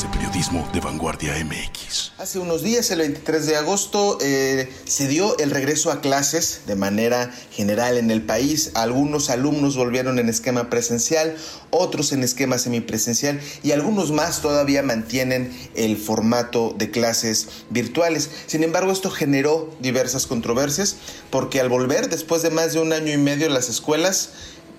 de periodismo de Vanguardia MX. Hace unos días, el 23 de agosto, eh, se dio el regreso a clases de manera general en el país. Algunos alumnos volvieron en esquema presencial, otros en esquema semipresencial y algunos más todavía mantienen el formato de clases virtuales. Sin embargo, esto generó diversas controversias porque al volver, después de más de un año y medio, las escuelas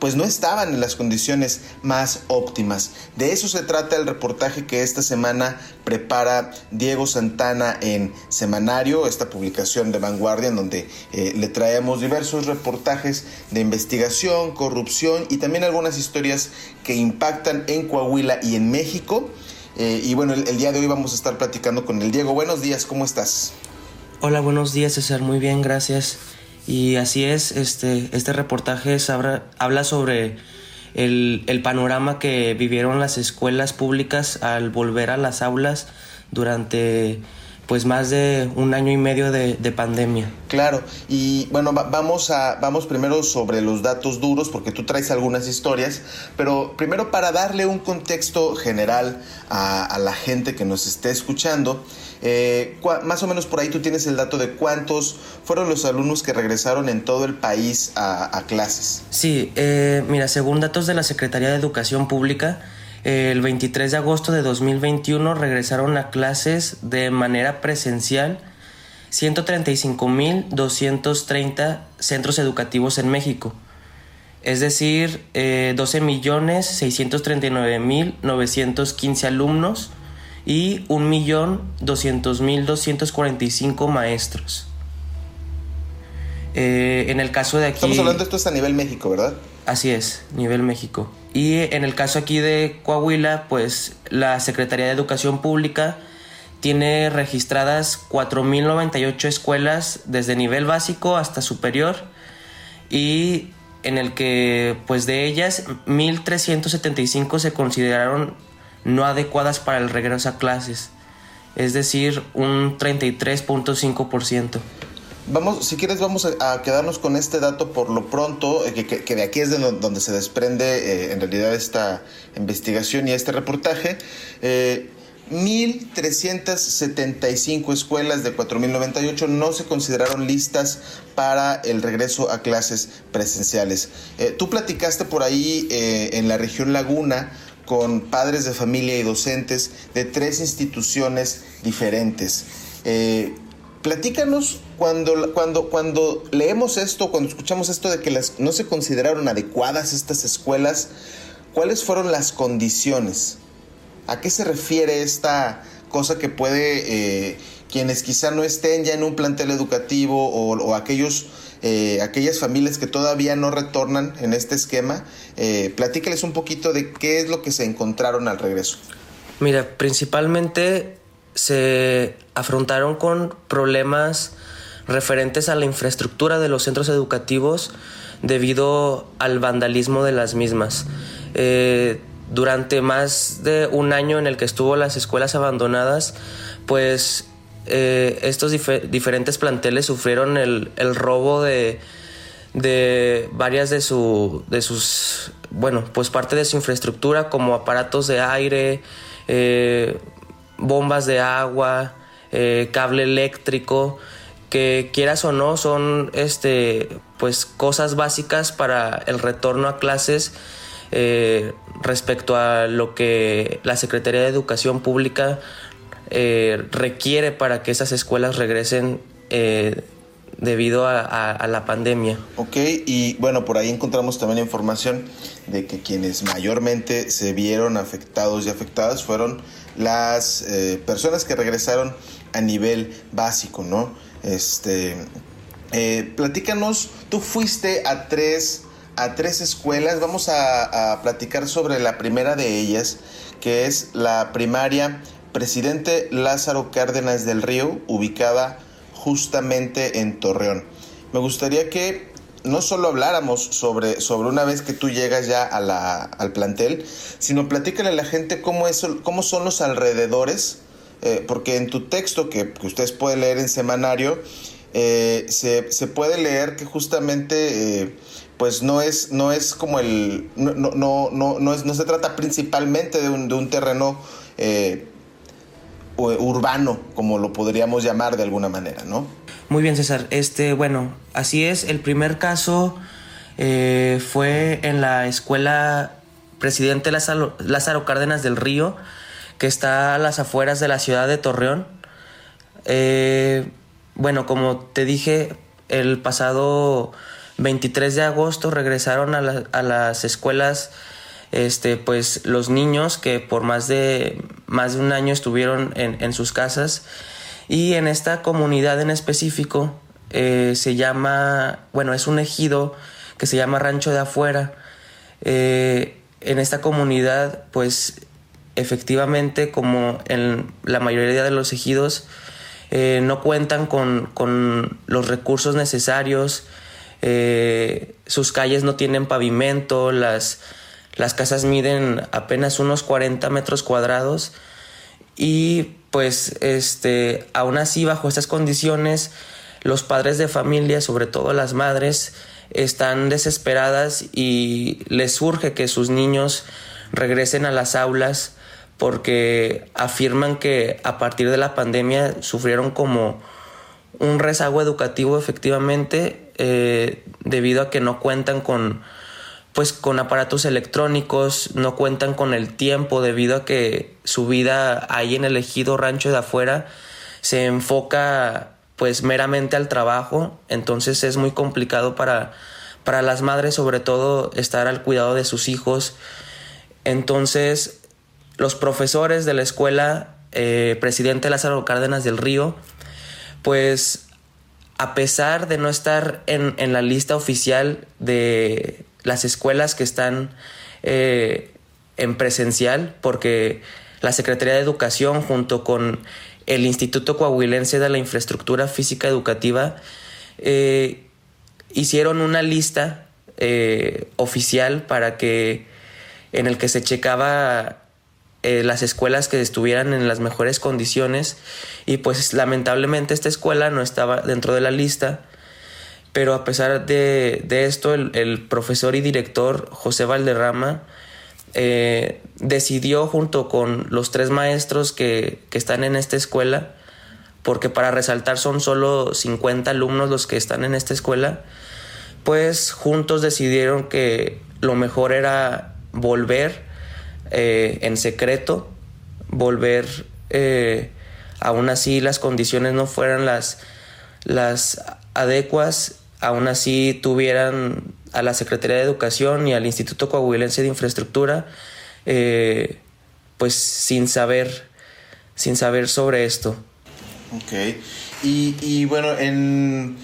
pues no estaban en las condiciones más óptimas. De eso se trata el reportaje que esta semana prepara Diego Santana en Semanario, esta publicación de vanguardia en donde eh, le traemos diversos reportajes de investigación, corrupción y también algunas historias que impactan en Coahuila y en México. Eh, y bueno, el, el día de hoy vamos a estar platicando con el Diego. Buenos días, ¿cómo estás? Hola, buenos días César, muy bien, gracias. Y así es, este, este reportaje habla, sobre el, el, panorama que vivieron las escuelas públicas al volver a las aulas durante pues más de un año y medio de, de pandemia. Claro, y bueno, vamos a vamos primero sobre los datos duros porque tú traes algunas historias, pero primero para darle un contexto general a, a la gente que nos esté escuchando, eh, más o menos por ahí tú tienes el dato de cuántos fueron los alumnos que regresaron en todo el país a, clases. Sí, eh, mira, según datos de la Secretaría de Educación Pública, el 23 de agosto de 2021 regresaron a clases de manera presencial 135.230 centros educativos en México. Es decir, eh, 12.639.915 alumnos y 1.200.245 maestros. Eh, en el caso de aquí... Estamos hablando de esto es a nivel México, ¿verdad? Así es, nivel México. Y en el caso aquí de Coahuila, pues la Secretaría de Educación Pública tiene registradas 4.098 escuelas desde nivel básico hasta superior y en el que pues de ellas 1.375 se consideraron no adecuadas para el regreso a clases, es decir, un 33.5%. Vamos, si quieres, vamos a, quedarnos con este dato por lo pronto, eh, que, de aquí es de donde se desprende eh, en realidad esta investigación y este reportaje. Eh, 1.375 escuelas de 4.098 no se consideraron listas para el regreso a clases presenciales. Eh, tú platicaste por ahí en la región Laguna con padres de familia y docentes de tres instituciones diferentes. Eh, platícanos cuando, cuando, cuando leemos esto, cuando escuchamos esto de que las, no se consideraron adecuadas estas escuelas, ¿cuáles fueron las condiciones? ¿A qué se refiere esta cosa que puede, eh, quienes quizá no estén ya en un plantel educativo o, o aquellos, eh, aquellas familias que todavía no retornan en este esquema, eh, platícales un poquito de qué es lo que se encontraron al regreso. Mira, principalmente se afrontaron con problemas referentes a la infraestructura de los centros educativos debido al vandalismo de las mismas. Eh, durante más de un año en el que estuvo las escuelas abandonadas, pues eh, estos dif diferentes planteles sufrieron el, el robo de, de varias de, su, de sus, bueno, pues parte de su infraestructura como aparatos de aire, eh, bombas de agua, eh, cable eléctrico, que quieras o no son este, pues cosas básicas para el retorno a clases respecto a lo que la Secretaría de Educación Pública eh, requiere para que esas escuelas regresen eh, debido a, la pandemia. Ok, y bueno, por ahí encontramos también información de que quienes mayormente se vieron afectados y afectadas fueron las eh, personas que regresaron a nivel básico, ¿no? Este, platícanos, tú fuiste a tres a tres escuelas. Vamos a, platicar sobre la primera de ellas, que es la primaria Presidente Lázaro Cárdenas del Río, ubicada justamente en Torreón. Me gustaría que no solo habláramos sobre, sobre una vez que tú llegas ya al plantel, sino platícale a la gente cómo, es, cómo son los alrededores, eh, porque en tu texto que, ustedes pueden leer en semanario, eh, se, se, puede leer que justamente eh, pues no es, no es como el, no, no, no, no, no se trata principalmente de un, de un terreno urbano, como lo podríamos llamar de alguna manera, ¿no? Muy bien, César. Este, bueno, así es. El primer caso eh, fue en la escuela Presidente Lázaro, Cárdenas del Río, que está a las afueras de la ciudad de Torreón. Eh, bueno, como te dije, el pasado 23 de agosto regresaron a, las escuelas este, pues los niños que por más de, más de un año estuvieron en, sus casas y en esta comunidad en específico eh, se llama, bueno, es un ejido que se llama Rancho de Afuera. Eh, en esta comunidad, pues efectivamente, como en la mayoría de los ejidos, eh, no cuentan con, con, los recursos necesarios, sus calles no tienen pavimento, las, las casas miden apenas unos 40 metros cuadrados y pues este, aún así bajo estas condiciones los padres de familia, sobre todo las madres, están desesperadas y les surge que sus niños regresen a las aulas porque afirman que a partir de la pandemia sufrieron como un rezago educativo efectivamente eh, debido a que no cuentan con pues con aparatos electrónicos, no cuentan con el tiempo debido a que su vida ahí en el ejido rancho de afuera se enfoca pues meramente al trabajo, entonces es muy complicado para, para las madres sobre todo estar al cuidado de sus hijos. Entonces los profesores de la escuela eh, presidente Lázaro Cárdenas del Río, pues a pesar de no estar en, en la lista oficial de las escuelas que están eh, en presencial, porque la Secretaría de Educación junto con el Instituto Coahuilense de la Infraestructura Física Educativa eh, hicieron una lista eh, oficial para que en el que se checaba las escuelas que estuvieran en las mejores condiciones. Y pues lamentablemente esta escuela no estaba dentro de la lista pero a pesar de, esto, el, profesor y director José Valderrama eh, decidió junto con los tres maestros que, están en esta escuela, porque para resaltar son solo 50 alumnos los que están en esta escuela, pues juntos decidieron que lo mejor era volver eh, en secreto, volver, eh, aún así las condiciones no fueran las, las adecuas aún así tuvieran a la Secretaría de Educación y al Instituto Coahuilense de Infraestructura, eh, pues sin saber, sin saber sobre esto. Ok. Y, bueno, en,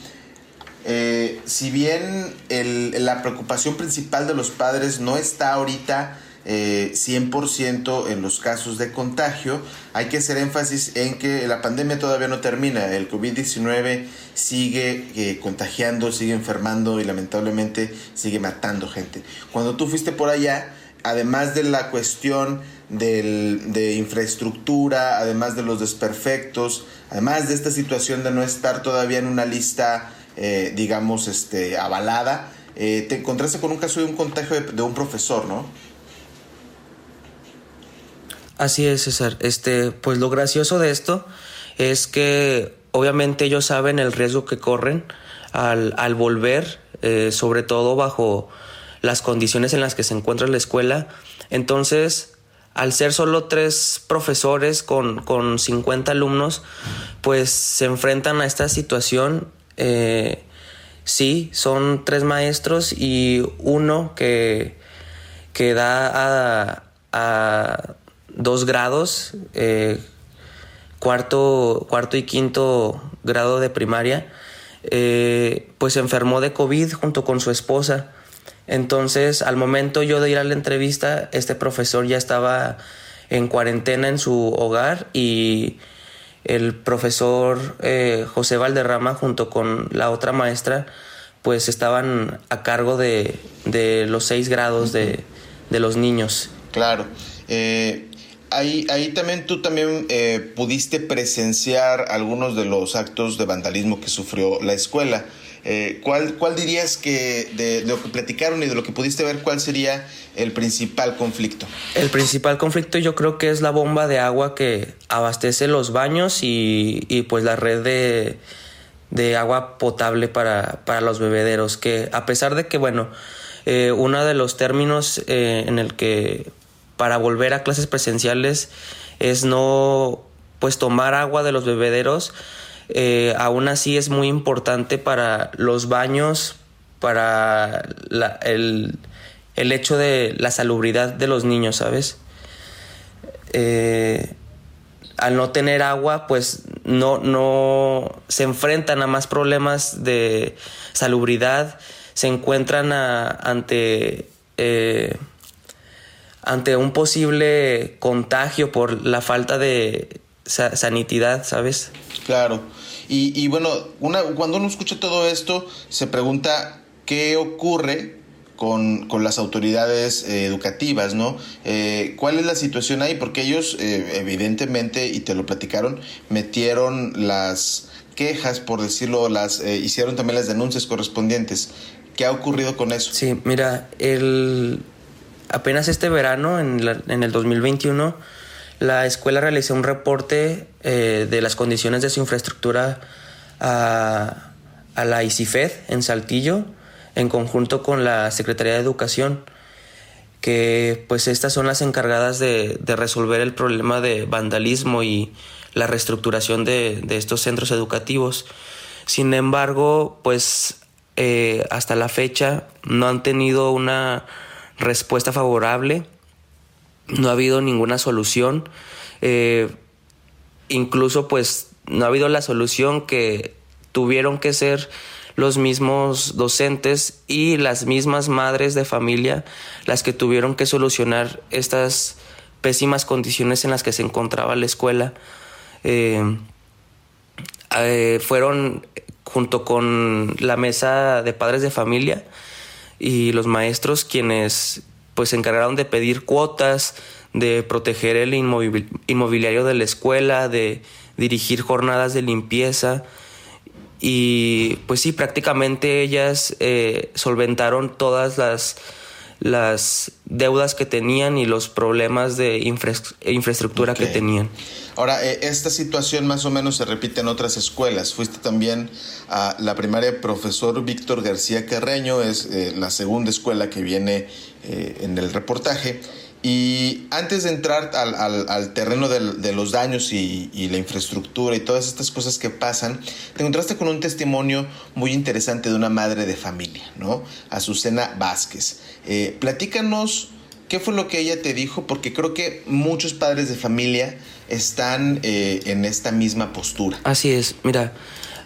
eh, si bien la preocupación principal de los padres no está ahorita 100% eh, en los casos de contagio. Hay que hacer énfasis en que la pandemia todavía no termina. El COVID-19 sigue eh, contagiando, sigue enfermando y lamentablemente sigue matando gente. Cuando tú fuiste por allá, además de la cuestión de infraestructura, además de los desperfectos, además de esta situación de no estar todavía en una lista, eh, digamos, este, avalada, te encontraste con un caso de un contagio de un profesor, ¿no? Así es, César. Este, pues lo gracioso de esto es que obviamente ellos saben el riesgo que corren al, al volver, eh, sobre todo bajo las condiciones en las que se encuentra la escuela. Entonces, al ser solo tres profesores con, con 50 alumnos, pues se enfrentan a esta situación. Eh, sí, son tres maestros y uno que, que da a dos grados, eh, cuarto, cuarto y quinto grado de primaria, eh, pues se enfermó de COVID junto con su esposa. Entonces, al momento yo de ir a la entrevista, este profesor ya estaba en cuarentena en su hogar y el profesor eh, José Valderrama junto con la otra maestra pues estaban a cargo de, de los seis grados de, de los niños. Claro. Eh, Ahí, ahí también tú también eh, pudiste presenciar algunos de los actos de vandalismo que sufrió la escuela. Eh, ¿cuál, ¿Cuál dirías que de, lo que platicaron y de lo que pudiste ver, cuál sería el principal conflicto? El principal conflicto yo creo que es la bomba de agua que abastece los baños y, y pues la red de, de agua potable para, para, los bebederos, que a pesar de que, bueno, eh, uno de los términos eh, en el que para volver a clases presenciales es no pues tomar agua de los bebederos, eh, aún así es muy importante para los baños, para el, el, hecho de la salubridad de los niños, ¿sabes? Eh, al no tener agua, pues no, no se enfrentan a más problemas de salubridad, se encuentran ante, eh, ante un posible contagio por la falta de sanidad, ¿sabes? Claro. Y, bueno, una, cuando uno escucha todo esto, se pregunta qué ocurre con, las autoridades eh, educativas, ¿no? Eh, ¿Cuál es la situación ahí? Porque ellos, eh, evidentemente, y te lo platicaron, metieron las quejas, por decirlo, las hicieron también las denuncias correspondientes. ¿Qué ha ocurrido con eso? Sí, mira, el, apenas este verano, en, en el 2021, la escuela realizó un reporte eh, de las condiciones de su infraestructura a, la ICIFED en Saltillo, en conjunto con la Secretaría de Educación, que pues estas son las encargadas de, resolver el problema de vandalismo y la reestructuración de, estos centros educativos. Sin embargo, pues eh, hasta la fecha no han tenido una respuesta favorable no ha habido ninguna solución. Eh, incluso pues no ha habido la solución que tuvieron que ser los mismos docentes y las mismas madres de familia las que tuvieron que solucionar estas pésimas condiciones en las que se encontraba la escuela. Eh, eh, fueron junto con la mesa de padres de familia y los maestros quienes pues se encargaron de pedir cuotas, de proteger el inmobiliario de la escuela, de dirigir jornadas de limpieza. Y pues sí, prácticamente ellas eh, solventaron todas las, las deudas que tenían y los problemas de infraestructura que tenían. Ahora, eh, esta situación más o menos se repite en otras escuelas. Fuiste también a la primaria profesor Víctor García Carreño, es eh, la segunda escuela que viene eh, en el reportaje. Y antes de entrar al, terreno de los daños y, la infraestructura y todas estas cosas que pasan, te encontraste con un testimonio muy interesante de una madre de familia, ¿no? Azucena Vázquez. Eh, platícanos qué fue lo que ella te dijo, porque creo que muchos padres de familia están eh, en esta misma postura. Así es, mira,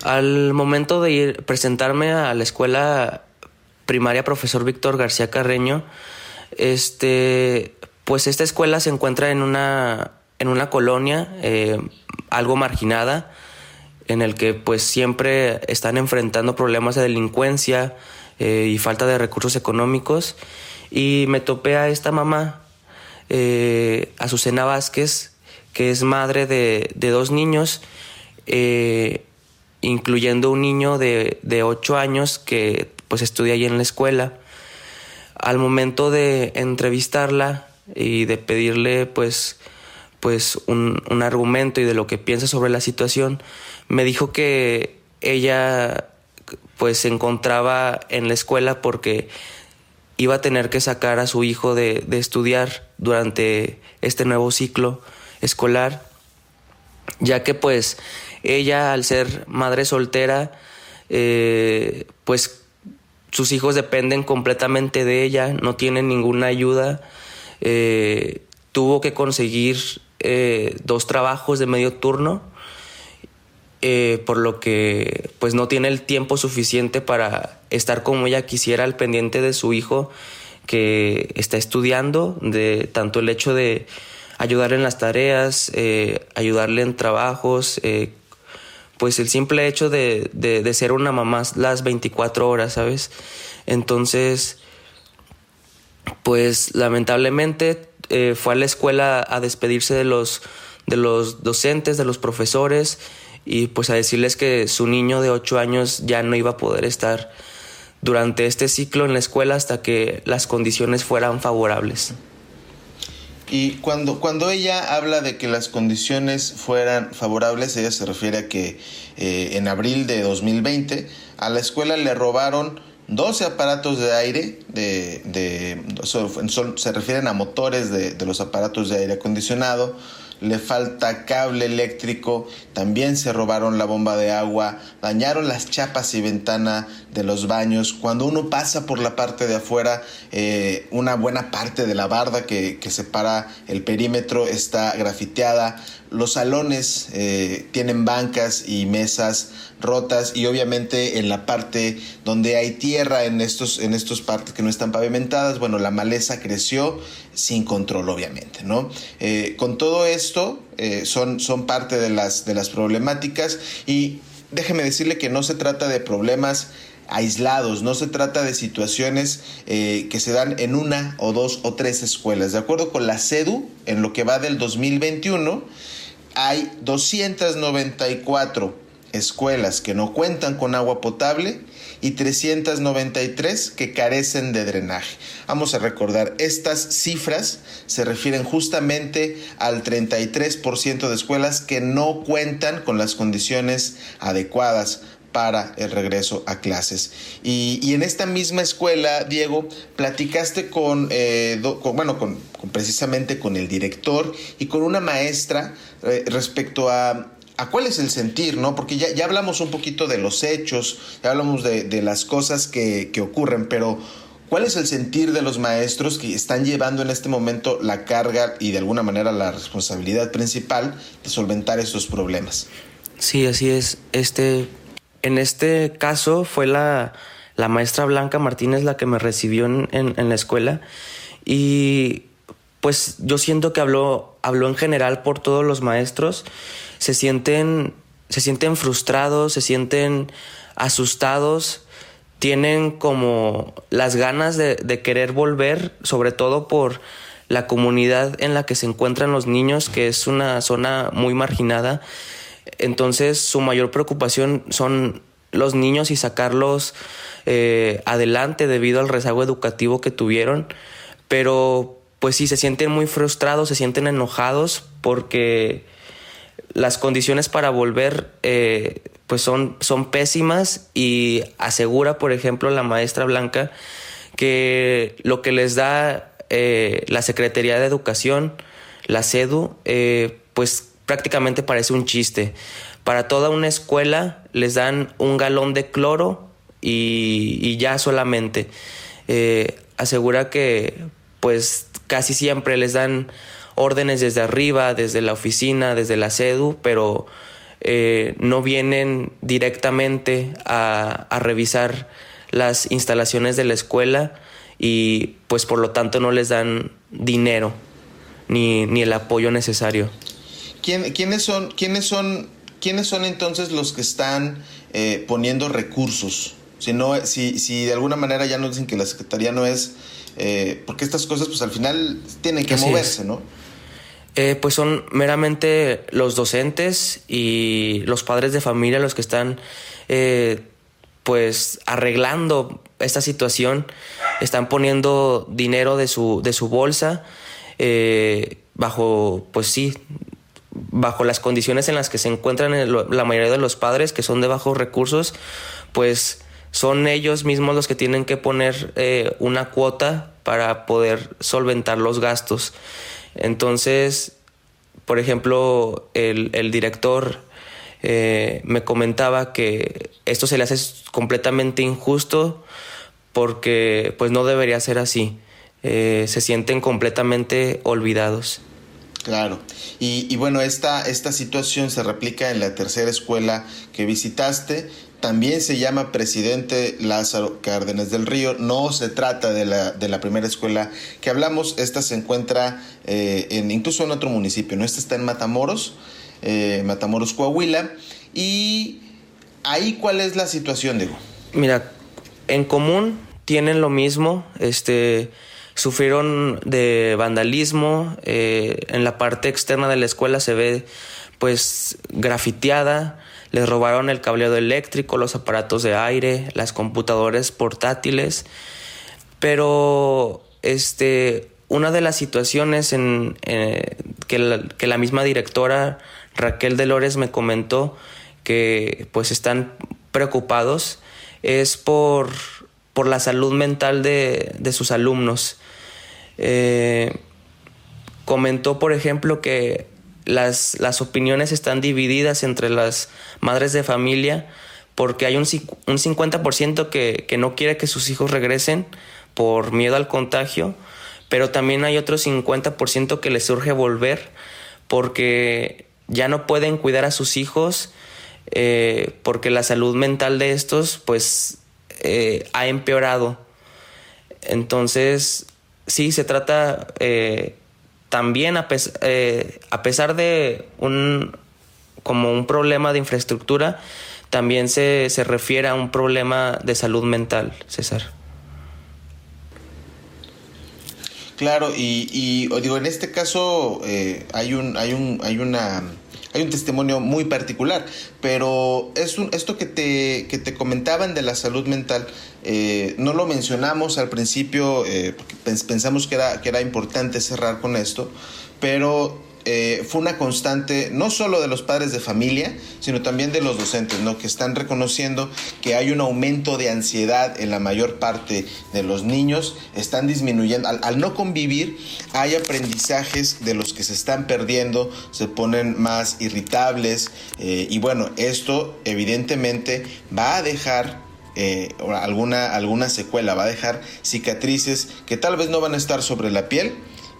al momento de ir presentarme a la escuela primaria profesor Víctor García Carreño, este, pues esta escuela se encuentra en una, en una colonia eh, algo marginada, en el que pues siempre están enfrentando problemas de delincuencia eh, y falta de recursos económicos. Y me topé a esta mamá, eh, Azucena Vázquez, que es madre de, de dos niños, incluyendo un niño de, de 8 años que pues estudia ahí en la escuela. Al momento de entrevistarla y de pedirle pues, pues un, argumento y de lo que piensa sobre la situación, me dijo que ella pues se encontraba en la escuela porque iba a tener que sacar a su hijo de, estudiar durante este nuevo ciclo escolar, ya que pues ella al ser madre soltera, eh, pues sus hijos dependen completamente de ella, no tienen ninguna ayuda. Eh, tuvo que conseguir eh, dos trabajos de medio turno, eh, por lo que pues no tiene el tiempo suficiente para estar como ella quisiera al pendiente de su hijo que está estudiando, de tanto el hecho de ayudarle en las tareas, ayudarle en trabajos, pues el simple hecho de, de, ser una mamá las 24 horas, ¿sabes? Entonces, pues lamentablemente eh, fue a la escuela a despedirse de los, de los docentes, de los profesores, y pues a decirles que su niño de 8 años ya no iba a poder estar durante este ciclo en la escuela hasta que las condiciones fueran favorables. Y cuando, cuando ella habla de que las condiciones fueran favorables, ella se refiere a que eh, en abril de 2020 a la escuela le robaron 12 aparatos de aire, de, de se refieren a motores de, de los aparatos de aire acondicionado, le falta cable eléctrico, también se robaron la bomba de agua, dañaron las chapas y ventana de los baños. Cuando uno pasa por la parte de afuera, eh, una buena parte de la barda que, que separa el perímetro está grafiteada. Los salones eh, tienen bancas y mesas rotas y obviamente en la parte donde hay tierra en estos, en estos partes que no están pavimentadas, bueno, la maleza creció sin control obviamente, ¿no? Eh, con todo esto eh, son, son parte de las, de las problemáticas y déjeme decirle que no se trata de problemas aislados, no se trata de situaciones que se dan en una o dos o tres escuelas. De acuerdo con la CEDU, en lo que va del 2021, hay 294 escuelas que no cuentan con agua potable y 393 que carecen de drenaje. Vamos a recordar, estas cifras se refieren justamente al 33% de escuelas que no cuentan con las condiciones adecuadas para el regreso a clases. Y, en esta misma escuela, Diego, platicaste con, eh, bueno, con, precisamente con el director y con una maestra eh, respecto a a cuál es el sentir, ¿no? Porque ya, ya hablamos un poquito de los hechos, ya hablamos de, de las cosas que, que, ocurren, pero ¿cuál es el sentir de los maestros que están llevando en este momento la carga y de alguna manera la responsabilidad principal de solventar estos problemas? Sí, así es. Este, en este caso fue la, la maestra Blanca Martínez la que me recibió en, en, la escuela. Y pues yo siento que habló, habló en general por todos los maestros. Se sienten, se sienten frustrados, se sienten asustados, tienen como las ganas de, de querer volver, sobre todo por la comunidad en la que se encuentran los niños, que es una zona muy marginada entonces su mayor preocupación son los niños y sacarlos eh, adelante debido al rezago educativo que tuvieron. Pero pues sí, se sienten muy frustrados, se sienten enojados porque las condiciones para volver eh, pues son, son pésimas y asegura, por ejemplo, la maestra Blanca que lo que les da eh, la Secretaría de Educación, la CEDU, pues prácticamente parece un chiste. Para toda una escuela les dan un galón de cloro y, ya solamente. Eh, asegura que pues casi siempre les dan órdenes desde arriba, desde la oficina, desde la CEDU, pero eh, no vienen directamente a, a, revisar las instalaciones de la escuela y pues por lo tanto no les dan dinero ni, ni el apoyo necesario. ¿Quiénes, son, quiénes, son, ¿quiénes son entonces los que están eh, poniendo recursos? Si, no, si, si de alguna manera ya nos dicen que la Secretaría no es... Eh, porque estas cosas pues al final tienen que moverse, ¿no? Eh, pues son meramente los docentes y los padres de familia los que están pues arreglando esta situación, están poniendo dinero de su, de su bolsa bajo, pues sí, bajo las condiciones en las que se encuentran la mayoría de los padres, que son de bajos recursos, pues son ellos mismos los que tienen que poner eh, una cuota para poder solventar los gastos. Entonces, por ejemplo, el, el director eh, me comentaba que esto se le hace completamente injusto porque pues no debería ser así. Eh, se sienten completamente olvidados. Claro. Y, bueno, esta, esta situación se replica en la tercera escuela que visitaste. También se llama Presidente Lázaro Cárdenas del Río. No se trata de la, de la primera escuela que hablamos. Esta se encuentra eh, en, incluso en otro municipio. ¿no? Esta está en Matamoros, eh, Matamoros, Coahuila. Y ahí, ¿cuál es la situación, Diego? Mira, en común tienen lo mismo. Este sufrieron de vandalismo. Eh, en la parte externa de la escuela se ve pues grafiteada, les robaron el cableado eléctrico, los aparatos de aire, las computadoras portátiles, pero este, una de las situaciones en, eh, que, la, que, la, misma directora Raquel Delores me comentó que pues están preocupados es por, por la salud mental de, de sus alumnos. Eh, comentó, por ejemplo, que las, las, opiniones están divididas entre las madres de familia porque hay un, un 50% que, que no quiere que sus hijos regresen por miedo al contagio, pero también hay otro 50% que les surge volver porque ya no pueden cuidar a sus hijos eh, porque la salud mental de estos pues eh, ha empeorado. Entonces, sí, se trata eh, también a, eh, a, pesar de un como un problema de infraestructura, también se, se refiere a un problema de salud mental, César. Claro, y, y digo, en este caso eh, hay un, hay un, hay una hay un testimonio muy particular, pero es un, esto que te, que te comentaban de la salud mental, eh, no lo mencionamos al principio, eh, pensamos que era, que era importante cerrar con esto, pero eh, fue una constante no solo de los padres de familia, sino también de los docentes, ¿no? que están reconociendo que hay un aumento de ansiedad en la mayor parte de los niños, están disminuyendo, al, no convivir hay aprendizajes de los que se están perdiendo, se ponen más irritables eh, y bueno, esto evidentemente va a dejar eh, alguna, alguna secuela, va a dejar cicatrices que tal vez no van a estar sobre la piel,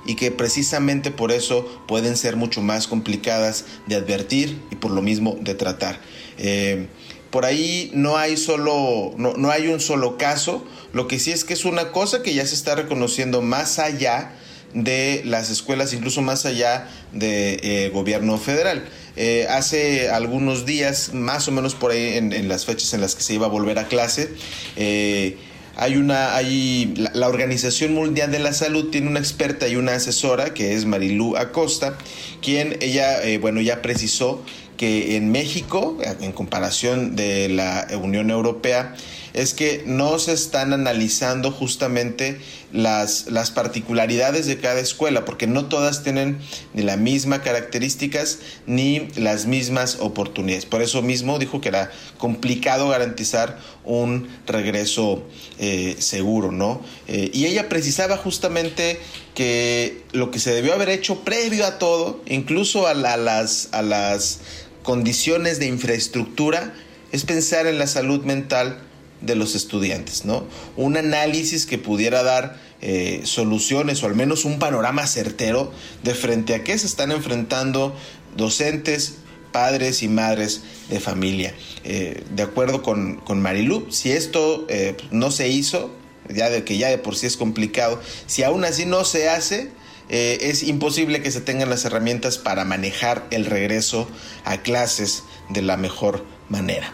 y que precisamente por eso pueden ser mucho más complicadas de advertir y por lo mismo de tratar. Eh, por ahí no hay solo, no, no, hay un solo caso, lo que sí es que es una cosa que ya se está reconociendo más allá de las escuelas, incluso más allá del de, eh, gobierno federal. Eh, hace algunos días, más o menos por ahí en, en, las fechas en las que se iba a volver a clase, eh, hay una, hay, la, Organización Mundial de la Salud tiene una experta y una asesora que es Marilú Acosta, quien ella, eh, bueno, ya precisó que en México, en comparación de la Unión Europea, es que no se están analizando justamente las, las particularidades de cada escuela, porque no todas tienen ni las mismas características ni las mismas oportunidades. Por eso mismo dijo que era complicado garantizar un regreso eh, seguro, ¿no? Eh, y ella precisaba justamente que lo que se debió haber hecho previo a todo, incluso a, la, a las, a las condiciones de infraestructura, es pensar en la salud mental de los estudiantes, ¿no? Un análisis que pudiera dar eh, soluciones o al menos un panorama certero de frente a qué se están enfrentando docentes, padres y madres de familia. Eh, de acuerdo con, con Marilu, si esto eh, no se hizo, ya de que ya de por sí es complicado, si aún así no se hace, es imposible que se tengan las herramientas para manejar el regreso a clases de la mejor manera.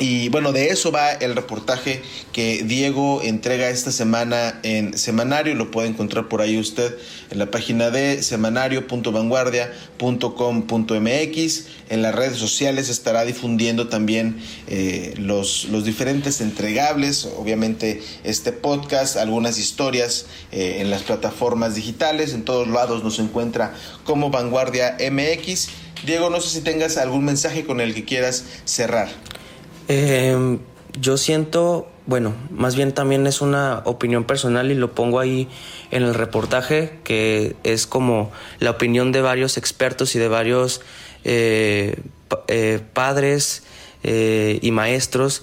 Y bueno, de eso va el reportaje que Diego entrega esta semana en Semanario. Lo puede encontrar por ahí usted en la página de semanario.vanguardia.com.mx. En las redes sociales estará difundiendo también eh, los, los, diferentes entregables, obviamente este podcast, algunas historias eh, en las plataformas digitales. En todos lados nos encuentra como Vanguardia MX. Diego, no sé si tengas algún mensaje con el que quieras cerrar. Eh, yo siento, bueno, más bien también es una opinión personal y lo pongo ahí en el reportaje, que es como la opinión de varios expertos y de varios eh, eh, padres eh, y maestros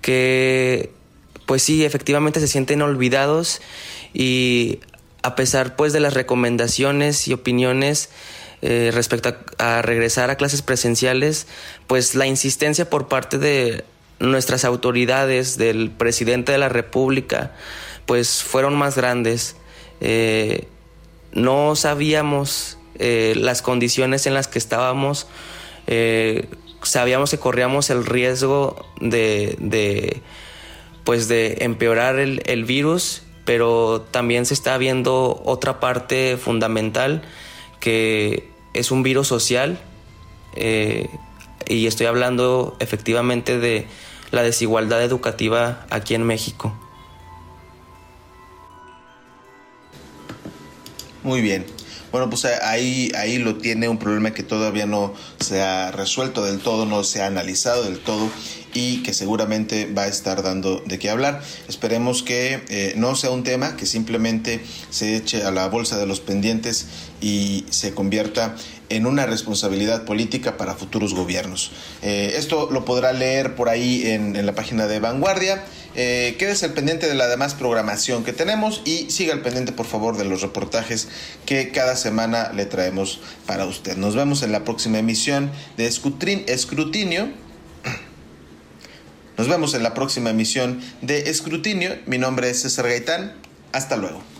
que, pues sí, efectivamente se sienten olvidados y a pesar pues de las recomendaciones y opiniones eh, respecto a, regresar a clases presenciales, pues la insistencia por parte de nuestras autoridades, del presidente de la República, pues fueron más grandes. Eh, no sabíamos eh, las condiciones en las que estábamos, sabíamos que corríamos el riesgo de, de pues de empeorar el, el virus, pero también se está viendo otra parte fundamental que es un virus social eh, y estoy hablando efectivamente de la desigualdad educativa aquí en México. Muy bien. Bueno, pues ahí, ahí lo tiene un problema que todavía no se ha resuelto del todo, no se ha analizado del todo y que seguramente va a estar dando de qué hablar. Esperemos que eh, no sea un tema que simplemente se eche a la bolsa de los pendientes y se convierta en una responsabilidad política para futuros gobiernos. Eh, esto lo podrá leer por ahí en, la página de Vanguardia. Eh, quédese al pendiente de la demás programación que tenemos y siga al pendiente por favor de los reportajes que cada semana le traemos para usted. Nos vemos en la próxima emisión de Escrutinio. Nos vemos en la próxima emisión de Escrutinio. Mi nombre es César Gaitán. Hasta luego.